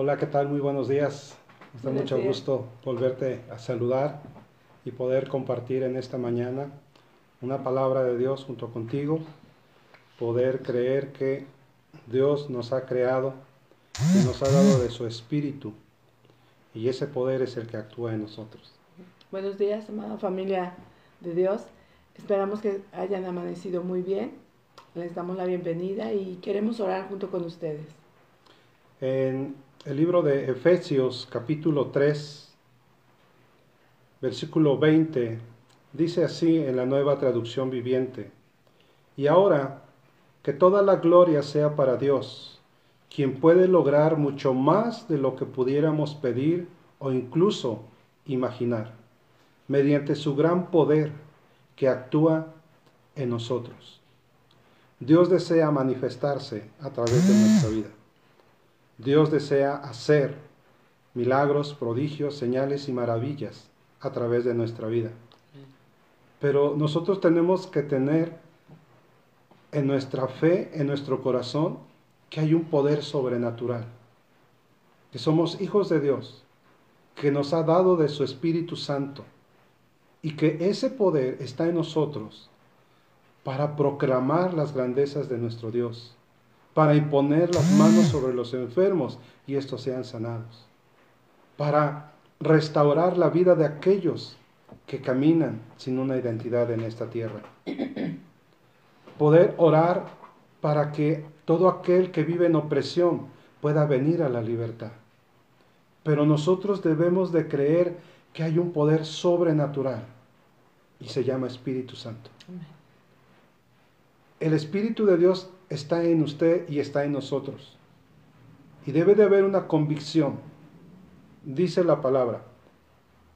Hola, ¿qué tal? Muy buenos días. Nos da mucho gusto volverte a saludar y poder compartir en esta mañana una palabra de Dios junto contigo, poder creer que Dios nos ha creado y nos ha dado de su espíritu y ese poder es el que actúa en nosotros. Buenos días, amada familia de Dios. Esperamos que hayan amanecido muy bien. Les damos la bienvenida y queremos orar junto con ustedes. En el libro de Efesios capítulo 3, versículo 20, dice así en la nueva traducción viviente, y ahora que toda la gloria sea para Dios, quien puede lograr mucho más de lo que pudiéramos pedir o incluso imaginar, mediante su gran poder que actúa en nosotros. Dios desea manifestarse a través de nuestra vida. Dios desea hacer milagros, prodigios, señales y maravillas a través de nuestra vida. Pero nosotros tenemos que tener en nuestra fe, en nuestro corazón, que hay un poder sobrenatural, que somos hijos de Dios, que nos ha dado de su Espíritu Santo y que ese poder está en nosotros para proclamar las grandezas de nuestro Dios para imponer las manos sobre los enfermos y estos sean sanados, para restaurar la vida de aquellos que caminan sin una identidad en esta tierra. Poder orar para que todo aquel que vive en opresión pueda venir a la libertad. Pero nosotros debemos de creer que hay un poder sobrenatural y se llama Espíritu Santo. El Espíritu de Dios está en usted y está en nosotros. Y debe de haber una convicción, dice la palabra.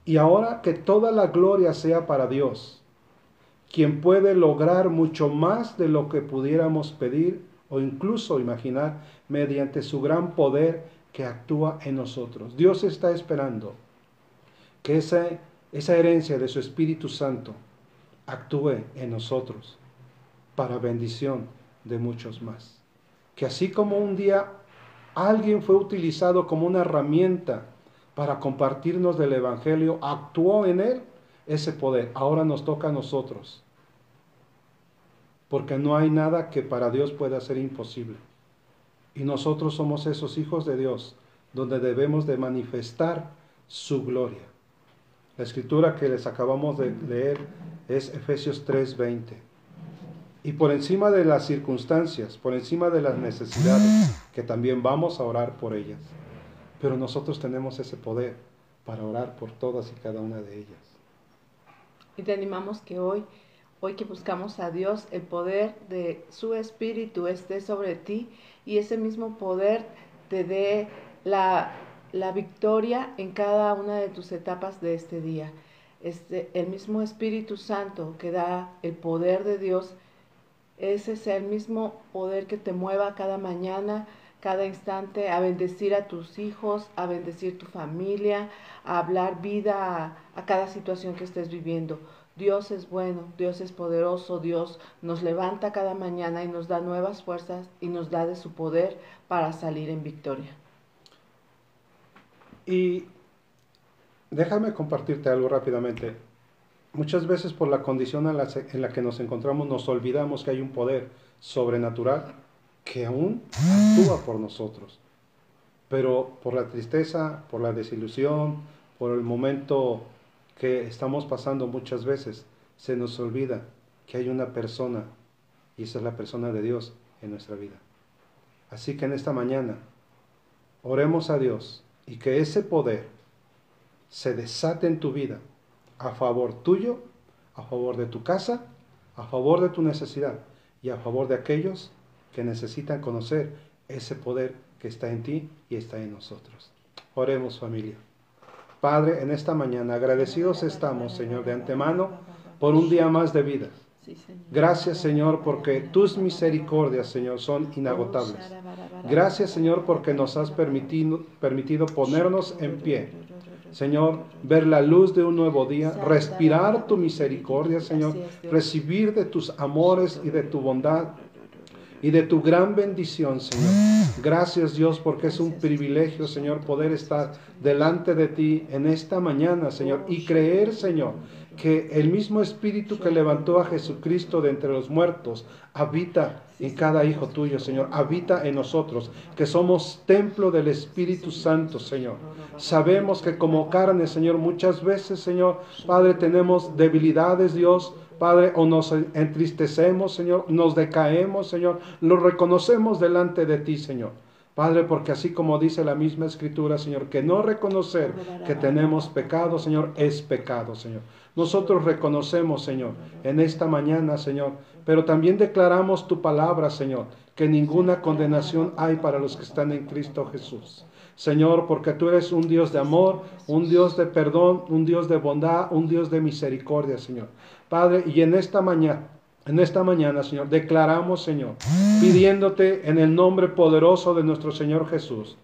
Y ahora que toda la gloria sea para Dios, quien puede lograr mucho más de lo que pudiéramos pedir o incluso imaginar mediante su gran poder que actúa en nosotros. Dios está esperando que esa, esa herencia de su Espíritu Santo actúe en nosotros para bendición de muchos más. Que así como un día alguien fue utilizado como una herramienta para compartirnos del Evangelio, actuó en él ese poder. Ahora nos toca a nosotros. Porque no hay nada que para Dios pueda ser imposible. Y nosotros somos esos hijos de Dios, donde debemos de manifestar su gloria. La escritura que les acabamos de leer es Efesios 3:20 y por encima de las circunstancias, por encima de las necesidades, que también vamos a orar por ellas. Pero nosotros tenemos ese poder para orar por todas y cada una de ellas. Y te animamos que hoy, hoy que buscamos a Dios, el poder de su Espíritu esté sobre ti y ese mismo poder te dé la, la victoria en cada una de tus etapas de este día. Este, el mismo Espíritu Santo que da el poder de Dios ese sea el mismo poder que te mueva cada mañana, cada instante, a bendecir a tus hijos, a bendecir tu familia, a hablar vida a, cada situación que estés viviendo. Dios es bueno, Dios es poderoso, Dios nos levanta cada mañana y nos da nuevas fuerzas y nos da de su poder para salir en victoria. Y déjame compartirte algo rápidamente. Muchas veces por la condición en la, que nos encontramos nos olvidamos que hay un poder sobrenatural que aún actúa por nosotros. Pero por la tristeza, por la desilusión, por el momento que estamos pasando muchas veces, se nos olvida que hay una persona, y esa es la persona de Dios en nuestra vida. Así que en esta mañana, oremos a Dios y que ese poder se desate en tu vida a favor tuyo, a favor de tu casa, a favor de tu necesidad y a favor de aquellos que necesitan conocer ese poder que está en ti y está en nosotros. Oremos familia. Padre, en esta mañana agradecidos estamos, Señor, de antemano por un día más de vida. Gracias, Señor, porque tus misericordias, Señor, son inagotables. Gracias, Señor, porque nos has permitido, permitido ponernos en pie Señor, ver la luz de un nuevo día, respirar tu misericordia, Señor, recibir de tus amores y de tu bondad. y de tu gran bendición, Señor. Gracias Dios porque es un privilegio, Señor, poder estar delante de ti en esta mañana, Señor, y creer, Señor, que el mismo Espíritu que levantó a Jesucristo de entre los muertos habita en cada hijo tuyo, Señor. Habita en nosotros, que somos templo del Espíritu Santo, Señor. Sabemos que como carne, Señor, muchas veces, Señor, Padre, tenemos debilidades, Dios. Padre, o nos entristecemos, Señor, nos decaemos, Señor, lo reconocemos delante de ti, Señor. Padre, porque así como dice la misma escritura, Señor, que no reconocer que tenemos pecado, Señor, es pecado, Señor. Nosotros reconocemos, Señor, en esta mañana, Señor, pero también declaramos tu palabra, Señor, que ninguna condenación hay para los que están en Cristo Jesús. Señor, porque tú eres un Dios de amor, un Dios de perdón, un Dios de bondad, un Dios de misericordia, Señor. Padre, y en esta mañana, en esta mañana, Señor, declaramos, Señor, pidiéndote en el nombre poderoso de nuestro Señor Jesús,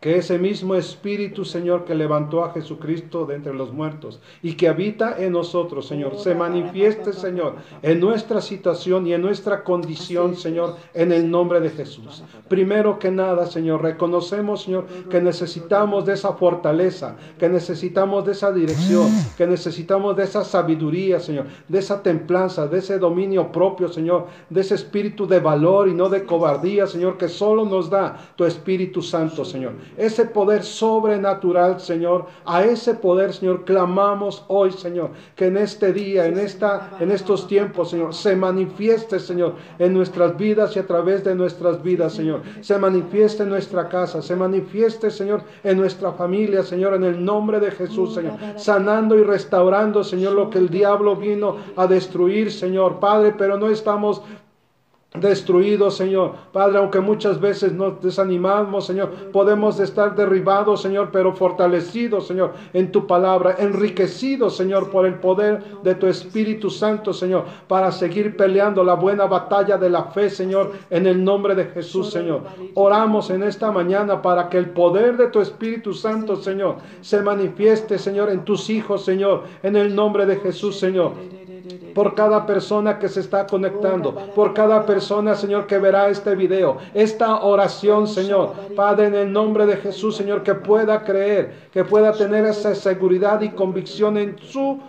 que ese mismo Espíritu, Señor, que levantó a Jesucristo de entre los muertos y que habita en nosotros, Señor, se manifieste, Señor, en nuestra situación y en nuestra condición, Señor, en el nombre de Jesús. Primero que nada, Señor, reconocemos, Señor, que necesitamos de esa fortaleza, que necesitamos de esa dirección, que necesitamos de esa sabiduría, Señor, de esa templanza, de ese dominio propio, Señor, de ese espíritu de valor y no de cobardía, Señor, que solo nos da tu Espíritu Santo, Señor ese poder sobrenatural, Señor. A ese poder, Señor, clamamos hoy, Señor, que en este día, en esta en estos tiempos, Señor, se manifieste, Señor, en nuestras vidas y a través de nuestras vidas, Señor. Se manifieste en nuestra casa, se manifieste, Señor, en nuestra familia, Señor, en el nombre de Jesús, Señor, sanando y restaurando, Señor, lo que el diablo vino a destruir, Señor, Padre, pero no estamos destruido, Señor. Padre, aunque muchas veces nos desanimamos, Señor, podemos estar derribados, Señor, pero fortalecidos, Señor, en tu palabra, enriquecidos, Señor, por el poder de tu Espíritu Santo, Señor, para seguir peleando la buena batalla de la fe, Señor, en el nombre de Jesús, Señor. Oramos en esta mañana para que el poder de tu Espíritu Santo, Señor, se manifieste, Señor, en tus hijos, Señor, en el nombre de Jesús, Señor por cada persona que se está conectando, por cada persona, Señor, que verá este video, esta oración, Señor. Padre, en el nombre de Jesús, Señor, que pueda creer, que pueda tener esa seguridad y convicción en su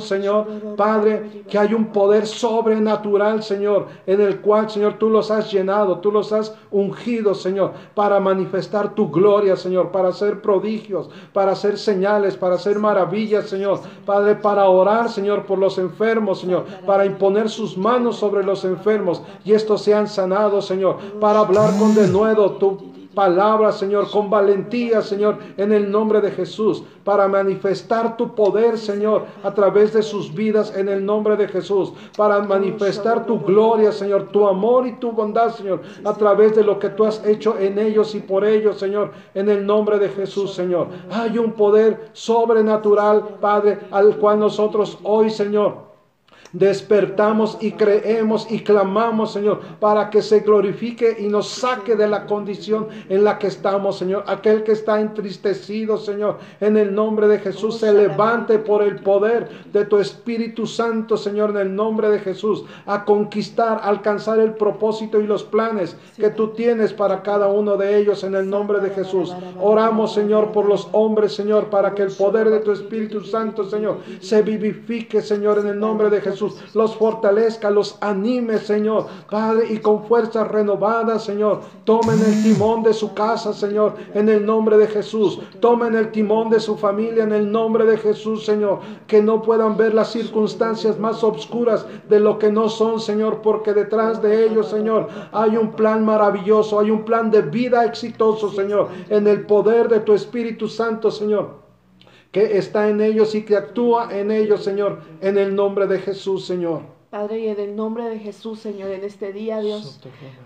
Señor. Padre, que hay un poder sobrenatural, Señor, en el cual, Señor, tú los has llenado, tú los has ungido, Señor, para manifestar tu gloria, Señor, para hacer prodigios, para hacer señales, para hacer maravillas, Señor. Padre, para orar, Señor, por los enfermos, Señor, para imponer sus manos sobre los enfermos y estos sean sanados, Señor, para hablar con denuedo tu palabra, Señor, con valentía, Señor, en el nombre de Jesús, para manifestar tu poder, Señor, a través de sus vidas, en el nombre de Jesús, para manifestar tu gloria, Señor, tu amor y tu bondad, Señor, a través de lo que tú has hecho en ellos y por ellos, Señor, en el nombre de Jesús, Señor. Hay un poder sobrenatural, Padre, al cual nosotros hoy, Señor, despertamos y creemos y clamamos, Señor, para que se glorifique y nos saque de la condición en la que estamos, Señor. Aquel que está entristecido, Señor, en el nombre de Jesús, se levante por el poder de tu Espíritu Santo, Señor, en el nombre de Jesús, a conquistar, alcanzar el propósito y los planes que tú tienes para cada uno de ellos en el nombre de Jesús. Oramos, Señor, por los hombres, Señor, para que el poder de tu Espíritu Santo, Señor, se vivifique, Señor, en el nombre de Jesús los fortalezca, los anime, Señor, Padre, y con fuerzas renovadas, Señor, tomen el timón de su casa, Señor, en el nombre de Jesús, tomen el timón de su familia en el nombre de Jesús, Señor, que no puedan ver las circunstancias más obscuras de lo que no son, Señor, porque detrás de ellos, Señor, hay un plan maravilloso, hay un plan de vida exitoso, Señor, en el poder de tu Espíritu Santo, Señor que está en ellos y que actúa en ellos, Señor, en el nombre de Jesús, Señor. Padre, y en el nombre de Jesús, Señor, en este día, Dios.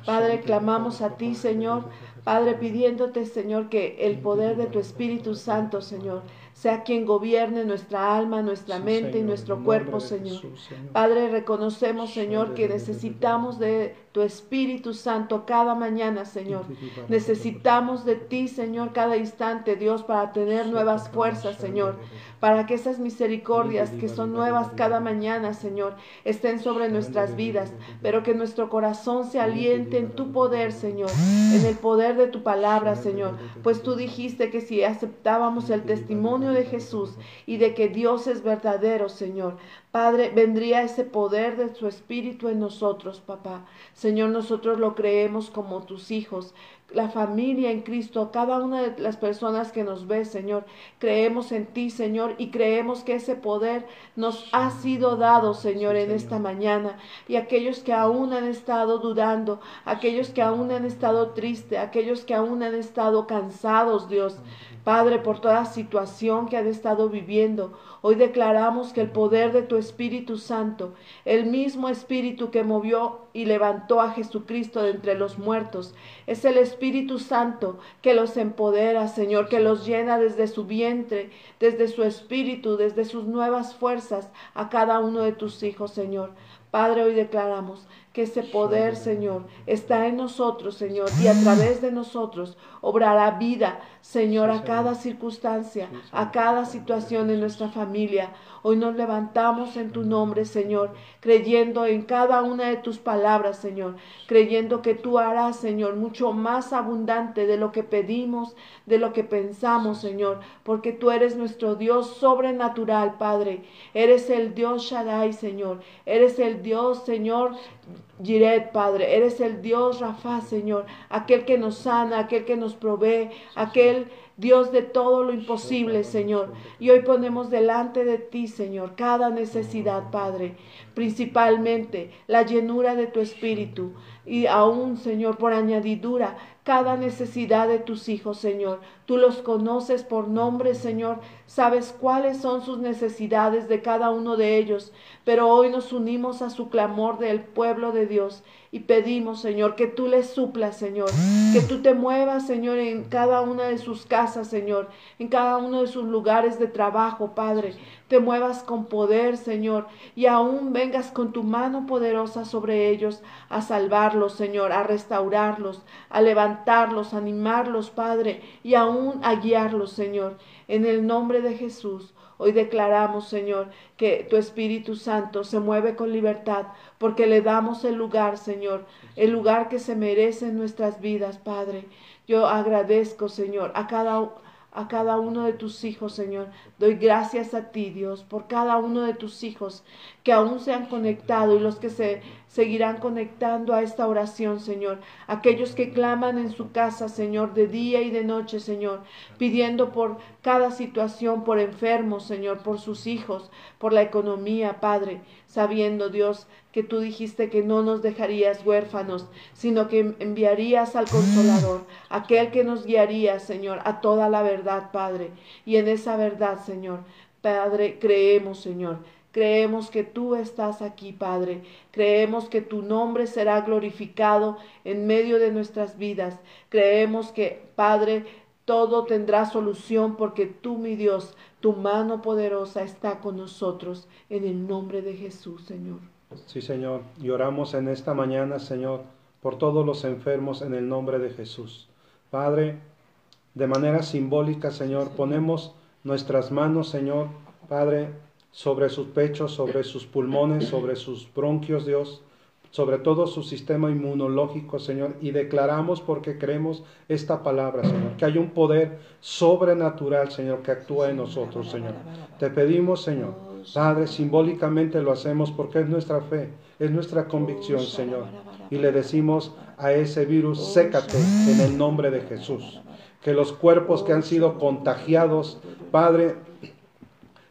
Padre, clamamos a ti, Señor. Padre, pidiéndote, Señor, que el poder de tu Espíritu Santo, Señor, sea quien gobierne nuestra alma, nuestra mente y nuestro cuerpo, Señor. Padre, reconocemos, Señor, que necesitamos de tu Espíritu Santo cada mañana, Señor. Necesitamos de ti, Señor, cada instante, Dios, para tener nuevas fuerzas, Señor. Para que esas misericordias que son nuevas cada mañana, Señor, estén sobre nuestras vidas, pero que nuestro corazón se aliente en tu poder, Señor, en el poder de tu palabra, Señor. Pues tú dijiste que si aceptábamos el testimonio de Jesús y de que Dios es verdadero, Señor, Padre, vendría ese poder de tu Espíritu en nosotros, papá. Señor, nosotros lo creemos como tus hijos, la familia en Cristo, cada una de las personas que nos ve, Señor. Creemos en ti, Señor, y creemos que ese poder nos ha sido dado, Señor, en esta mañana. Y aquellos que aún han estado dudando, aquellos que aún han estado tristes, aquellos que aún han estado cansados, Dios. Padre, por toda situación que han estado viviendo, hoy declaramos que el poder de tu Espíritu Santo, el mismo Espíritu que movió y levantó a Jesucristo de entre los muertos, es el Espíritu Santo que los empodera, Señor, que los llena desde su vientre, desde su espíritu, desde sus nuevas fuerzas a cada uno de tus hijos, Señor. Padre, hoy declaramos que ese poder, Señor, está en nosotros, Señor, y a través de nosotros obrará vida, Señor, a cada circunstancia, a cada situación en nuestra familia. Hoy nos levantamos en tu nombre, Señor, creyendo en cada una de tus palabras, Señor, creyendo que tú harás, Señor, mucho más abundante de lo que pedimos, de lo que pensamos, Señor, porque tú eres nuestro Dios sobrenatural, Padre. Eres el Dios Shaddai, Señor. Eres el Dios, Señor, Jiret, Padre, eres el Dios Rafa, Señor, aquel que nos sana, aquel que nos provee, aquel Dios de todo lo imposible, Señor. Y hoy ponemos delante de ti, Señor, cada necesidad, Padre, principalmente la llenura de tu espíritu y aún, Señor, por añadidura, cada necesidad de tus hijos, Señor. Tú los conoces por nombre, Señor. Sabes cuáles son sus necesidades de cada uno de ellos. Pero hoy nos unimos a su clamor del pueblo de Dios y pedimos, Señor, que tú les suplas, Señor. Que tú te muevas, Señor, en cada una de sus casas, Señor. En cada uno de sus lugares de trabajo, Padre. Te muevas con poder, Señor. Y aún vengas con tu mano poderosa sobre ellos a salvarlos, Señor. A restaurarlos, a levantarlos, a animarlos, Padre. Y aún a guiarlos, Señor. En el nombre de Jesús. Hoy declaramos, Señor, que tu Espíritu Santo se mueve con libertad, porque le damos el lugar, Señor, el lugar que se merece en nuestras vidas, Padre. Yo agradezco, Señor, a cada a cada uno de tus hijos, Señor. Doy gracias a ti, Dios, por cada uno de tus hijos que aún se han conectado y los que se seguirán conectando a esta oración, Señor. Aquellos que claman en su casa, Señor, de día y de noche, Señor, pidiendo por cada situación, por enfermos, Señor, por sus hijos, por la economía, Padre, sabiendo, Dios, que tú dijiste que no nos dejarías huérfanos, sino que enviarías al consolador, aquel que nos guiaría, Señor, a toda la verdad, Padre. Y en esa verdad, Señor, Padre, creemos, Señor, Creemos que tú estás aquí, Padre. Creemos que tu nombre será glorificado en medio de nuestras vidas. Creemos que, Padre, todo tendrá solución porque tú, mi Dios, tu mano poderosa está con nosotros. En el nombre de Jesús, Señor. Sí, Señor. Y oramos en esta mañana, Señor, por todos los enfermos en el nombre de Jesús. Padre, de manera simbólica, Señor, ponemos nuestras manos, Señor, Padre, sobre sus pechos, sobre sus pulmones, sobre sus bronquios, Dios, sobre todo su sistema inmunológico, Señor, y declaramos porque creemos esta palabra, Señor, que hay un poder sobrenatural, Señor, que actúa en nosotros, Señor. Te pedimos, Señor, Padre, simbólicamente lo hacemos porque es nuestra fe, es nuestra convicción, Señor, y le decimos a ese virus, sécate en el nombre de Jesús. Que los cuerpos que han sido contagiados, Padre,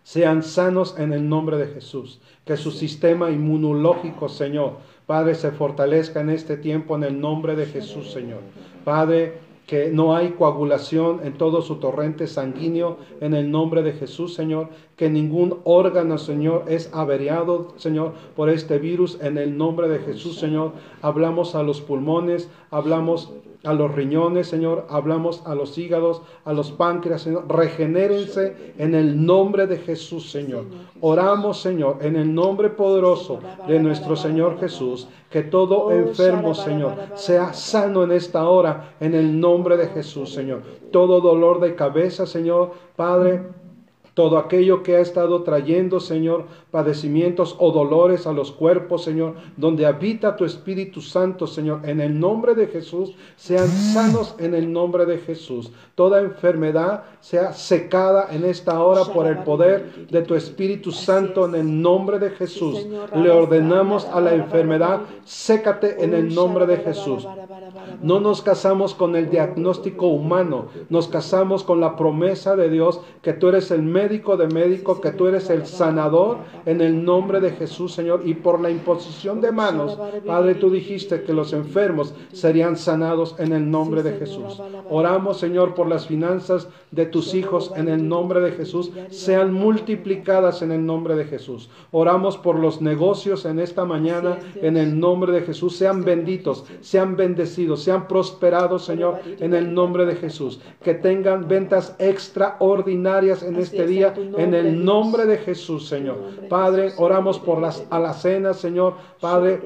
sean sanos en el nombre de Jesús. Que su sistema inmunológico, Señor, Padre, se fortalezca en este tiempo en el nombre de Jesús, Señor. Padre, que no hay coagulación en todo su torrente sanguíneo en el nombre de Jesús, Señor, que ningún órgano, Señor, es averiado, Señor, por este virus en el nombre de Jesús, Señor. Hablamos a los pulmones, hablamos a los riñones, Señor, hablamos a los hígados, a los páncreas, Señor, regenérense en el nombre de Jesús, Señor. Oramos, Señor, en el nombre poderoso de nuestro Señor Jesús, que todo enfermo, Señor, sea sano en esta hora, en el nombre de Jesús, Señor. Todo dolor de cabeza, Señor, Padre, todo aquello que ha estado trayendo, Señor, padecimientos o dolores a los cuerpos, Señor, donde habita tu Espíritu Santo, Señor, en el nombre de Jesús, sean sanos en el nombre de Jesús. Toda enfermedad sea secada en esta hora por el poder de tu Espíritu Santo en el nombre de Jesús. Le ordenamos a la enfermedad, sécate en el nombre de Jesús. No nos casamos con el diagnóstico humano, nos casamos con la promesa de Dios que tú eres el médico de médico, que tú eres el sanador en el nombre de Jesús, Señor. Y por la imposición de manos, Padre, tú dijiste que los enfermos serían sanados en el nombre de Jesús. Oramos, Señor, por las finanzas de tus hijos en el nombre de Jesús, sean multiplicadas en el nombre de Jesús. Oramos por los negocios en esta mañana en el nombre de Jesús, sean benditos, sean bendecidos, sean prosperados, Señor, en el nombre de Jesús. Que tengan ventas extraordinarias en este día, en el nombre de Jesús, Señor. Padre, oramos por las alacenas, Señor. Padre,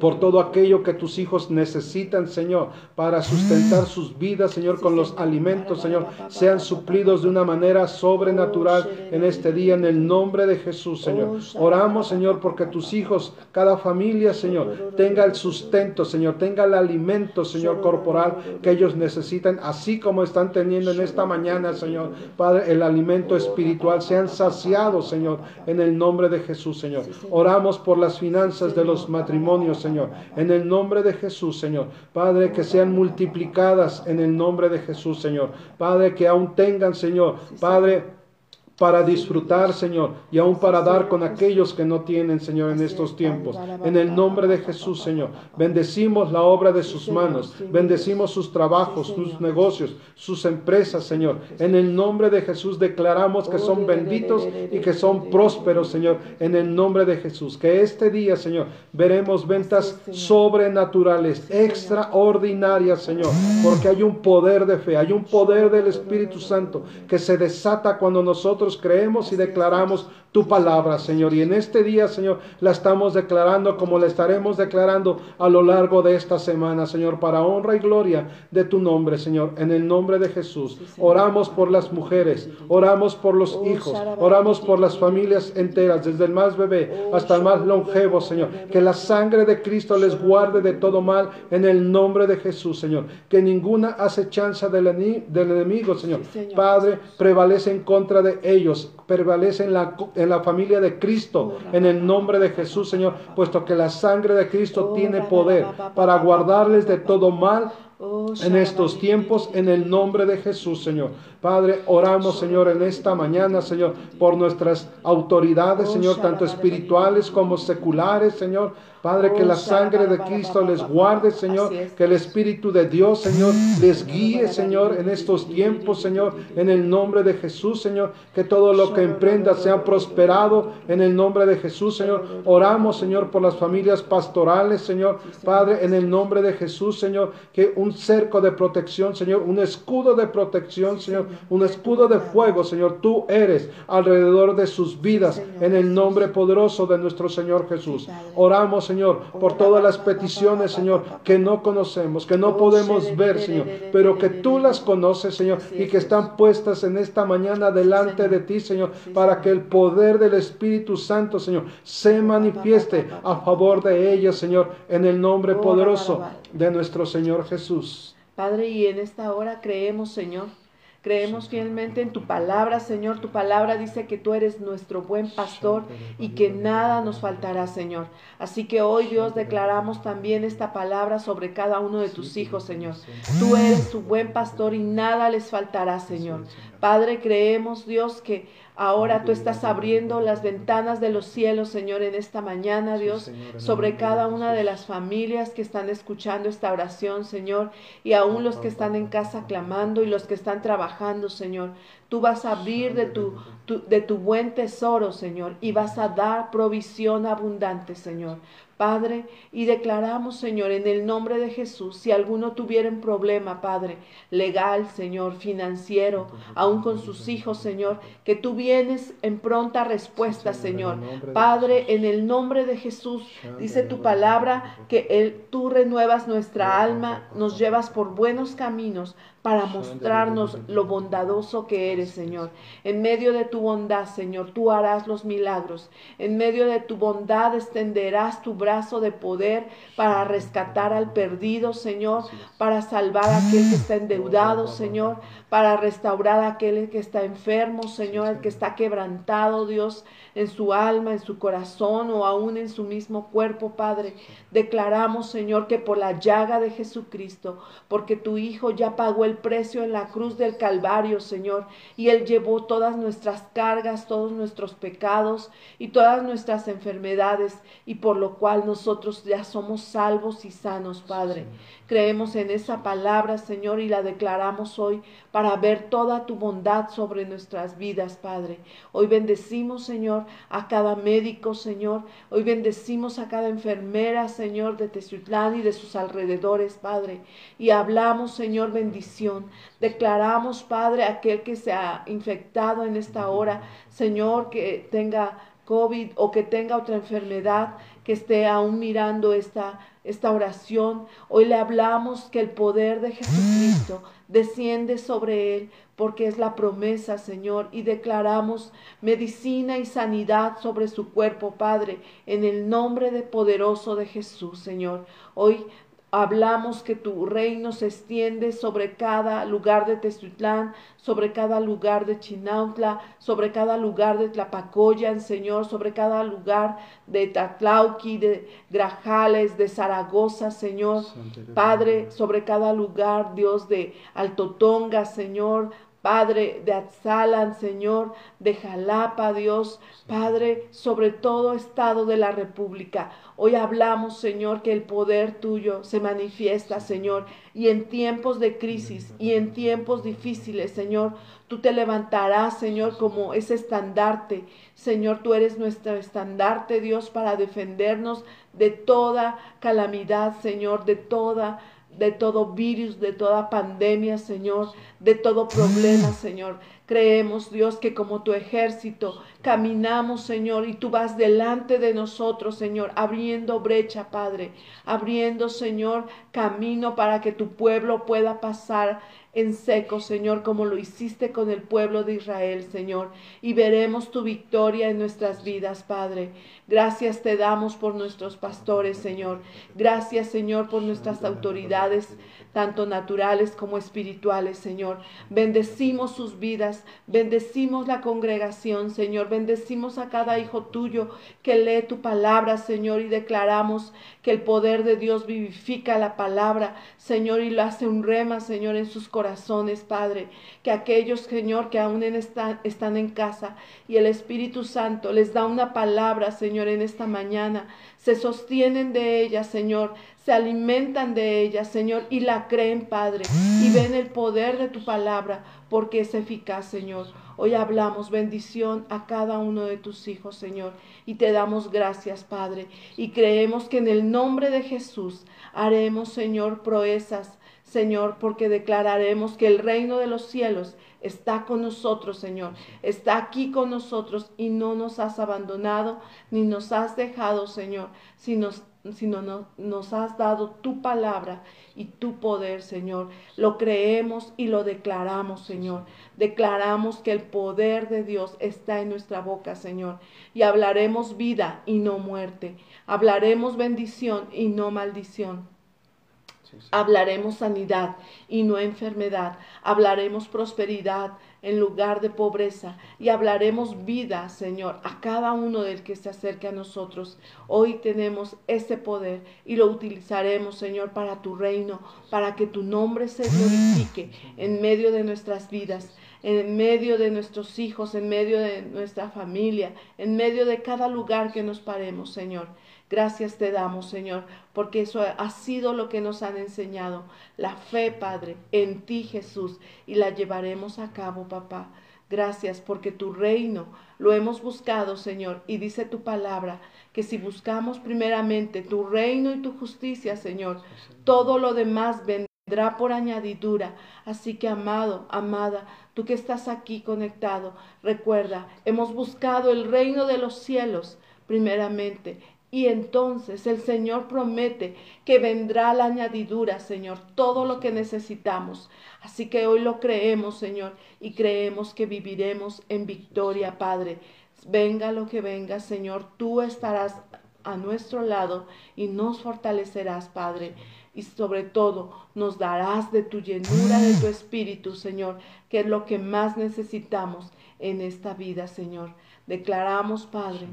por todo aquello que tus hijos necesitan, Señor, para sustentar sus vidas, Señor, con los alimentos, Señor, sean suplidos de una manera sobrenatural en este día, en el nombre de Jesús, Señor. Oramos, Señor, porque tus hijos, cada familia, Señor, tenga el sustento, Señor, tenga el alimento, Señor, corporal que ellos necesitan, así como están teniendo en esta mañana, Señor, Padre, el alimento espiritual, sean saciados, Señor, en el nombre de Jesús, Señor. Oramos por las finanzas de los matrimonios, Señor, en el nombre de Jesús, Señor. Padre, que sean multiplicadas en el nombre de Jesús, Señor. Padre, que aún tengan, Señor. Padre, para disfrutar, Señor, y aún para dar con aquellos que no tienen, Señor, en estos tiempos. En el nombre de Jesús, Señor, bendecimos la obra de sus manos, bendecimos sus trabajos, sus negocios, sus empresas, Señor. En el nombre de Jesús declaramos que son benditos y que son prósperos, Señor, en el nombre de Jesús. Que este día, Señor, veremos ventas sobrenaturales, extraordinarias, Señor, porque hay un poder de fe, hay un poder del Espíritu Santo que se desata cuando nosotros creemos y declaramos tu palabra, Señor. Y en este día, Señor, la estamos declarando como la estaremos declarando a lo largo de esta semana, Señor, para honra y gloria de tu nombre, Señor. En el nombre de Jesús. Oramos por las mujeres, oramos por los hijos, oramos por las familias enteras, desde el más bebé hasta el más longevo, Señor. Que la sangre de Cristo les guarde de todo mal en el nombre de Jesús, Señor. Que ninguna acechanza del, del enemigo, Señor, Padre, prevalece en contra de ellos, prevalece en la en la familia de Cristo, en el nombre de Jesús, Señor, puesto que la sangre de Cristo tiene poder para guardarles de todo mal en estos tiempos, en el nombre de Jesús, Señor. Padre, oramos, Señor, en esta mañana, Señor, por nuestras autoridades, Señor, tanto espirituales como seculares, Señor. Padre, que la sangre de Cristo les guarde, Señor. Que el Espíritu de Dios, Señor, les guíe, Señor, en estos tiempos, Señor. En el nombre de Jesús, Señor. Que todo lo que emprenda sea prosperado en el nombre de Jesús, Señor. Oramos, Señor, por las familias pastorales, Señor. Padre, en el nombre de Jesús, Señor. Que un cerco de protección, Señor. Un escudo de protección, Señor. Un escudo de fuego, Señor. Tú eres alrededor de sus vidas. En el nombre poderoso de nuestro Señor Jesús. Oramos, Señor Señor, por todas las peticiones, Señor, que no conocemos, que no podemos ver, Señor, pero que tú las conoces, Señor, y que están puestas en esta mañana delante de ti, Señor, para que el poder del Espíritu Santo, Señor, se manifieste a favor de ellas, Señor, en el nombre poderoso de nuestro Señor Jesús. Padre, y en esta hora creemos, Señor, Creemos fielmente en tu palabra, Señor. Tu palabra dice que tú eres nuestro buen pastor y que nada nos faltará, Señor. Así que hoy, Dios, declaramos también esta palabra sobre cada uno de tus hijos, Señor. Tú eres tu buen pastor y nada les faltará, Señor. Padre, creemos, Dios, que Ahora tú estás abriendo las ventanas de los cielos, Señor, en esta mañana, Dios, sobre cada una de las familias que están escuchando esta oración, Señor, y aún los que están en casa clamando y los que están trabajando, Señor. Tú vas a abrir de tu, de tu buen tesoro, Señor, y vas a dar provisión abundante, Señor. Padre, y declaramos, Señor, en el nombre de Jesús, si alguno tuviera un problema, Padre, legal, Señor, financiero, aún con sus hijos, Señor, que tú vienes en pronta respuesta, Señor. Padre, en el nombre de Jesús, dice tu palabra que tú renuevas nuestra alma, nos llevas por buenos caminos para mostrarnos lo bondadoso que eres, Señor. En medio de tu bondad, Señor, tú harás los milagros. En medio de tu bondad extenderás tu brazo de poder para rescatar al perdido, Señor, para salvar a aquel que está endeudado, Señor, para restaurar a aquel que está enfermo, Señor, el que está quebrantado, Dios, en su alma, en su corazón o aún en su mismo cuerpo, Padre. Declaramos, Señor, que por la llaga de Jesucristo, porque tu Hijo ya pagó el precio en la cruz del Calvario, Señor, y Él llevó todas nuestras cargas, todos nuestros pecados y todas nuestras enfermedades, y por lo cual nosotros ya somos salvos y sanos, Padre. Creemos en esa palabra, Señor, y la declaramos hoy para ver toda tu bondad sobre nuestras vidas, Padre. Hoy bendecimos, Señor, a cada médico, Señor. Hoy bendecimos a cada enfermera, Señor, de Teciutlán y de sus alrededores, Padre. Y hablamos, Señor, bendición. Declaramos, Padre, aquel que se ha infectado en esta hora, Señor, que tenga COVID o que tenga otra enfermedad, que esté aún mirando esta, esta oración. Hoy le hablamos que el poder de Jesucristo desciende sobre él, porque es la promesa, Señor, y declaramos medicina y sanidad sobre su cuerpo, Padre, en el nombre de poderoso de Jesús, Señor. Hoy Hablamos que tu reino se extiende sobre cada lugar de Tezutlán, sobre cada lugar de Chinautla, sobre cada lugar de Tlapacoyan, Señor, sobre cada lugar de Tatlauqui, de Grajales, de Zaragoza, Señor. Padre, sobre cada lugar, Dios, de Altotonga, Señor, Padre, de Atzalan, Señor, de Jalapa, Dios, Padre, sobre todo estado de la República. Hoy hablamos, Señor, que el poder tuyo se manifiesta, Señor, y en tiempos de crisis y en tiempos difíciles, Señor, tú te levantarás, Señor, como ese estandarte. Señor, tú eres nuestro estandarte, Dios, para defendernos de toda calamidad, Señor, de toda de todo virus, de toda pandemia, Señor, de todo problema, Señor. Creemos, Dios, que como tu ejército caminamos, Señor, y tú vas delante de nosotros, Señor, abriendo brecha, Padre, abriendo, Señor, camino para que tu pueblo pueda pasar en seco, Señor, como lo hiciste con el pueblo de Israel, Señor, y veremos tu victoria en nuestras vidas, Padre. Gracias te damos por nuestros pastores, Señor. Gracias, Señor, por nuestras autoridades tanto naturales como espirituales, Señor. Bendecimos sus vidas, bendecimos la congregación, Señor. Bendecimos a cada hijo tuyo que lee tu palabra, Señor, y declaramos que el poder de Dios vivifica la palabra, Señor, y lo hace un rema, Señor, en sus corazones, Padre. Que aquellos, Señor, que aún están en casa y el Espíritu Santo les da una palabra, Señor, en esta mañana, se sostienen de ella, Señor, se alimentan de ella, Señor, y la creen, Padre, y ven el poder de tu palabra, porque es eficaz, Señor. Hoy hablamos bendición a cada uno de tus hijos, Señor, y te damos gracias, Padre, y creemos que en el nombre de Jesús haremos, Señor, proezas, Señor, porque declararemos que el reino de los cielos está con nosotros, Señor. Está aquí con nosotros y no nos has abandonado ni nos has dejado, Señor, sino, sino nos has dado tu palabra y tu poder, Señor. Lo creemos y lo declaramos, Señor. Declaramos que el poder de Dios está en nuestra boca, Señor. Y hablaremos vida y no muerte. Hablaremos bendición y no maldición. Hablaremos sanidad y no enfermedad. Hablaremos prosperidad en lugar de pobreza. Y hablaremos vida, Señor, a cada uno del que se acerque a nosotros. Hoy tenemos ese poder y lo utilizaremos, Señor, para tu reino, para que tu nombre se glorifique en medio de nuestras vidas en medio de nuestros hijos, en medio de nuestra familia, en medio de cada lugar que nos paremos, Señor. Gracias te damos, Señor, porque eso ha sido lo que nos han enseñado, la fe, Padre, en ti, Jesús, y la llevaremos a cabo, papá. Gracias porque tu reino lo hemos buscado, Señor, y dice tu palabra que si buscamos primeramente tu reino y tu justicia, Señor, todo lo demás vendrá por añadidura. Así que, amado, amada, tú que estás aquí conectado, recuerda, hemos buscado el reino de los cielos primeramente y entonces el Señor promete que vendrá la añadidura, Señor, todo lo que necesitamos. Así que hoy lo creemos, Señor, y creemos que viviremos en victoria, Padre. Venga lo que venga, Señor, tú estarás a nuestro lado y nos fortalecerás, Padre. Y sobre todo nos darás de tu llenura, de tu espíritu, Señor, que es lo que más necesitamos en esta vida, Señor. Declaramos, Padre,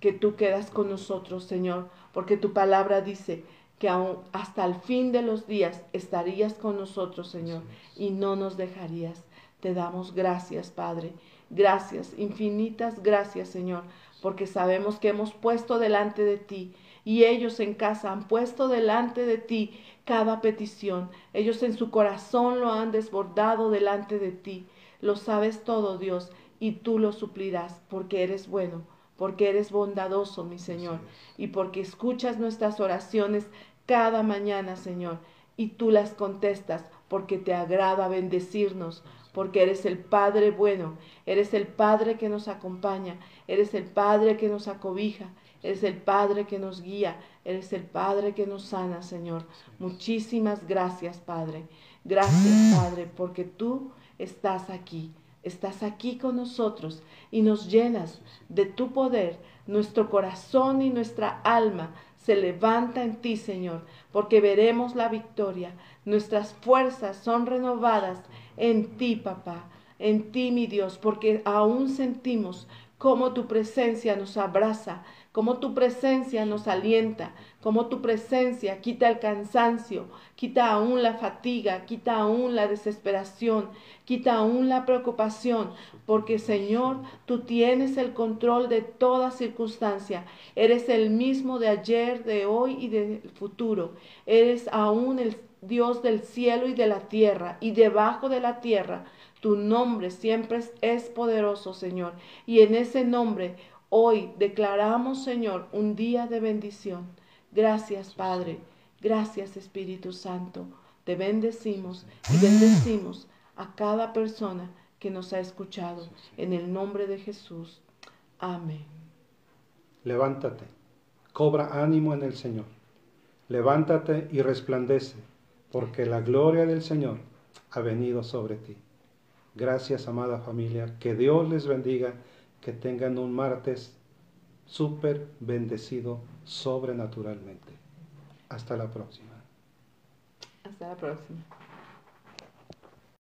que tú quedas con nosotros, Señor, porque tu palabra dice que aún hasta el fin de los días estarías con nosotros, Señor, y no nos dejarías. Te damos gracias, Padre. Gracias, infinitas gracias, Señor, porque sabemos que hemos puesto delante de ti y ellos en casa han puesto delante de ti cada petición. Ellos en su corazón lo han desbordado delante de ti. Lo sabes todo, Dios, y tú lo suplirás, porque eres bueno porque eres bondadoso, mi Señor, y porque escuchas nuestras oraciones cada mañana, Señor, y tú las contestas porque te agrada bendecirnos, porque eres el Padre bueno, eres el Padre que nos acompaña, eres el Padre que nos acobija, eres el Padre que nos guía, eres el Padre que nos sana, Señor. Muchísimas gracias, Padre. Gracias, Padre, porque tú estás aquí estás aquí con nosotros y nos llenas de tu poder. Nuestro corazón y nuestra alma se levanta en ti, Señor, porque veremos la victoria. Nuestras fuerzas son renovadas en ti, papá, en ti, mi Dios, porque aún sentimos cómo tu presencia nos abraza, cómo tu presencia nos alienta, cómo tu presencia quita el cansancio, quita aún la fatiga, quita aún la desesperación, quita aún la preocupación, porque Señor, tú tienes el control de toda circunstancia. Eres el mismo de ayer, de hoy y del futuro. Eres aún el Dios del cielo y de la tierra y debajo de la tierra. Tu nombre siempre es poderoso, Señor. Y en ese nombre Hoy declaramos, Señor, un día de bendición. Gracias, Padre. Gracias, Espíritu Santo. Te bendecimos y bendecimos a cada persona que nos ha escuchado. En el nombre de Jesús. Amén. Levántate, cobra ánimo en el Señor. Levántate y resplandece, porque la gloria del Señor ha venido sobre ti. Gracias, amada familia. Que Dios les bendiga que tengan un martes súper bendecido sobrenaturalmente. Hasta la próxima. Hasta la próxima.